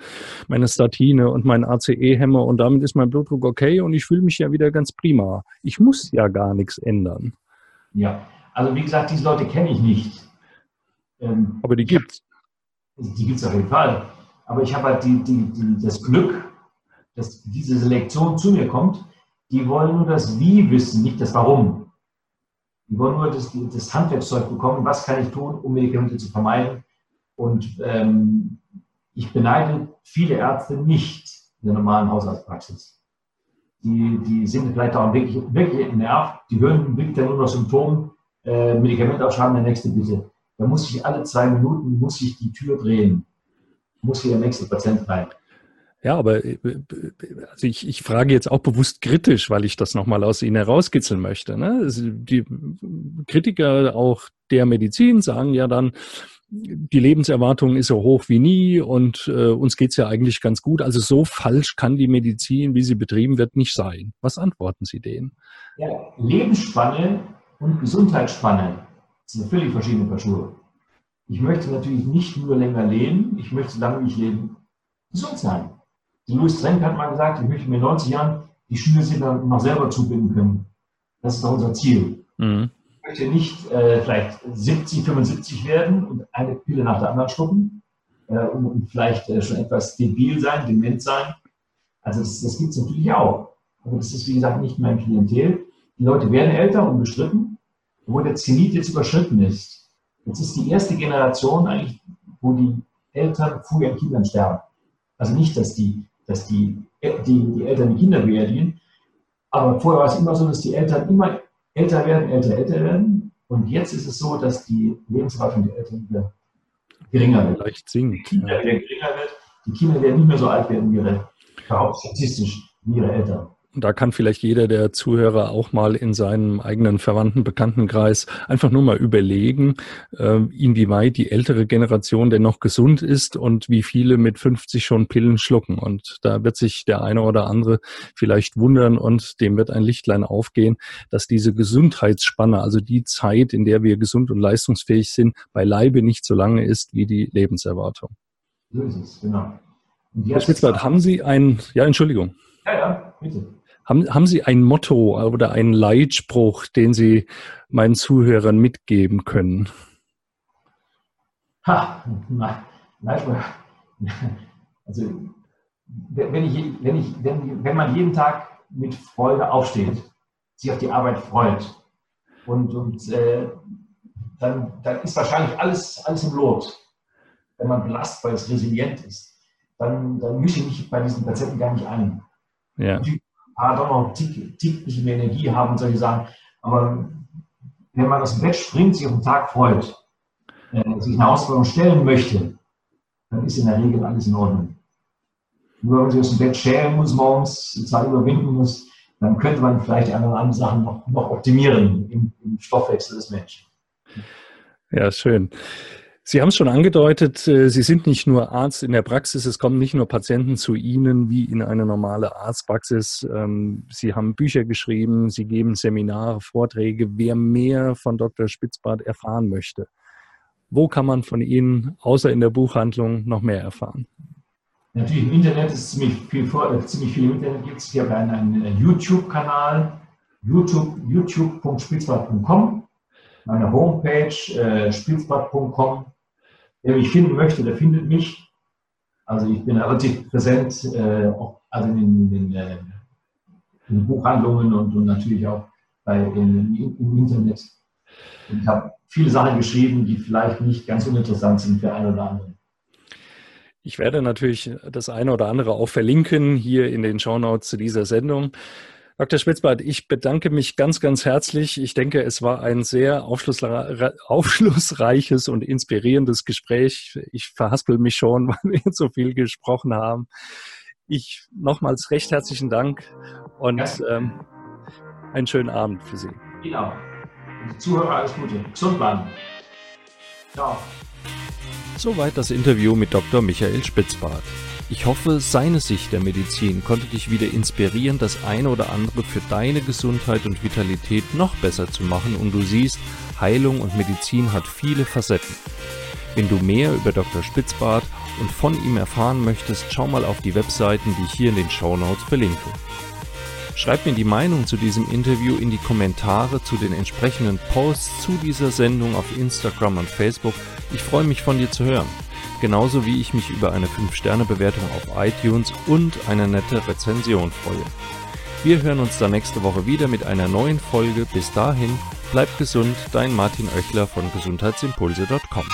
meine Statine und meinen ACE-Hämmer und damit ist mein Blutdruck okay und ich fühle mich ja wieder ganz prima. Ich muss ja gar nichts ändern. Ja, also wie gesagt, diese Leute kenne ich nicht. Ähm, Aber die gibt's. Die gibt's auf jeden Fall. Aber ich habe halt die, die, die, das Glück, dass diese Selektion zu mir kommt. Die wollen nur das Wie wissen, nicht das Warum. Die wollen nur das, das Handwerkszeug bekommen, was kann ich tun, um Medikamente zu vermeiden. Und ähm, ich beneide viele Ärzte nicht in der normalen Hausarztpraxis. Die, die sind vielleicht auch wirklich, wirklich entnervt. Die hören wirklich dann nur noch Symptome, äh, Medikament aufschreiben, der nächste bitte. Da muss ich alle zwei Minuten muss ich die Tür drehen, muss hier der nächste Patient rein. Ja, aber äh, also ich, ich frage jetzt auch bewusst kritisch, weil ich das nochmal aus Ihnen herauskitzeln möchte. Ne? Die Kritiker auch der Medizin sagen ja dann, die Lebenserwartung ist so hoch wie nie und äh, uns geht's ja eigentlich ganz gut. Also so falsch kann die Medizin, wie sie betrieben wird, nicht sein. Was antworten Sie denen? Ja, Lebensspanne und Gesundheitsspanne sind völlig verschiedene Paar Schuhe. Ich möchte natürlich nicht nur länger leben, ich möchte, solange ich lebe, gesund sein. Die Louis Trenk hat mal gesagt, ich möchte mir 90 Jahren die Schuhe noch selber zubinden können. Das ist doch unser Ziel. Mhm möchte nicht äh, vielleicht 70, 75 werden und eine Pille nach der anderen schlucken äh, und, und, vielleicht äh, schon etwas debil sein, dement sein. Also das, das gibt es natürlich auch. Aber das ist, wie gesagt, nicht mein Klientel. Die Leute werden älter, unbestritten, wo der Zenit jetzt überschritten ist. Jetzt ist die erste Generation eigentlich, wo die Eltern früh an Kindern sterben. Also nicht, dass die, dass die, die, die Eltern die Kinder beerdigen, aber vorher war es immer so, dass die Eltern immer älter werden, älter, älter werden. Und jetzt ist es so, dass die Lebenserwartung der Eltern wieder geringer wird. Leicht sinkt. Die Kinder ja. wieder geringer wird. Die Kinder werden nicht mehr so alt werden wie ihre, statistisch, wie ihre Eltern. Da kann vielleicht jeder der Zuhörer auch mal in seinem eigenen Verwandten, Bekanntenkreis einfach nur mal überlegen, äh, inwieweit die ältere Generation denn noch gesund ist und wie viele mit 50 schon Pillen schlucken. Und da wird sich der eine oder andere vielleicht wundern und dem wird ein Lichtlein aufgehen, dass diese Gesundheitsspanne, also die Zeit, in der wir gesund und leistungsfähig sind, beileibe nicht so lange ist wie die Lebenserwartung. So ist es, genau. Herr Spitzbart, haben Sie ein, ja, Entschuldigung. Ja, ja, bitte. Haben, haben Sie ein Motto oder einen Leitspruch, den Sie meinen Zuhörern mitgeben können? Ha, nein, Leitspruch. Also, wenn, ich, wenn, ich, wenn, wenn man jeden Tag mit Freude aufsteht, sich auf die Arbeit freut und, und äh, dann, dann ist wahrscheinlich alles, alles im Lot. Wenn man belastet, weil es resilient ist, dann, dann mische ich mich bei diesen Patienten gar nicht ein. Ja ah, doch noch tick, tick bisschen mehr Energie haben und solche Sachen. Aber wenn man aus dem Bett springt, sich auf den Tag freut, äh, sich eine Herausforderung stellen möchte, dann ist in der Regel alles in Ordnung. Nur wenn man sich aus dem Bett schälen muss morgens, die Zeit überwinden muss, dann könnte man vielleicht die anderen, anderen Sachen noch, noch optimieren im, im Stoffwechsel des Menschen. Ja, schön. Sie haben es schon angedeutet, äh, Sie sind nicht nur Arzt in der Praxis, es kommen nicht nur Patienten zu Ihnen wie in eine normale Arztpraxis. Ähm, Sie haben Bücher geschrieben, Sie geben Seminare, Vorträge. Wer mehr von Dr. Spitzbart erfahren möchte, wo kann man von Ihnen außer in der Buchhandlung noch mehr erfahren? Natürlich im Internet ist ziemlich viel, äh, ziemlich viel im Internet gibt es. Ich habe einen, einen YouTube-Kanal, youtube.spitzbart.com, meine Homepage äh, spitzbart.com Wer mich finden möchte, der findet mich. Also ich bin relativ präsent, äh, auch, also in, in, in, äh, in Buchhandlungen und, und, natürlich auch bei, in, im Internet. Und ich habe viele Sachen geschrieben, die vielleicht nicht ganz uninteressant sind für einen oder anderen. Ich werde natürlich das eine oder andere auch verlinken hier in den Shownotes zu dieser Sendung. Dr. Spitzbart, ich bedanke mich ganz, ganz herzlich. Ich denke, es war ein sehr aufschlussreiches und inspirierendes Gespräch. Ich verhaspel mich schon, [laughs] weil wir jetzt so viel gesprochen haben. Ich nochmals recht herzlichen Dank und ähm, einen schönen Abend für Sie. Genau. Zuhörer, alles Gute. Gesund bleiben. Ciao. Soweit das Interview mit Dr. Michael Spitzbart. Ich hoffe, seine Sicht der Medizin konnte dich wieder inspirieren, das eine oder andere für deine Gesundheit und Vitalität noch besser zu machen und du siehst, Heilung und Medizin hat viele Facetten. Wenn du mehr über Dr. Spitzbart und von ihm erfahren möchtest, schau mal auf die Webseiten, die ich hier in den Show Notes verlinke. Schreib mir die Meinung zu diesem Interview in die Kommentare zu den entsprechenden Posts zu dieser Sendung auf Instagram und Facebook. Ich freue mich von dir zu hören genauso wie ich mich über eine 5-Sterne-Bewertung auf iTunes und eine nette Rezension freue. Wir hören uns dann nächste Woche wieder mit einer neuen Folge. Bis dahin, bleib gesund, dein Martin Oechler von gesundheitsimpulse.com.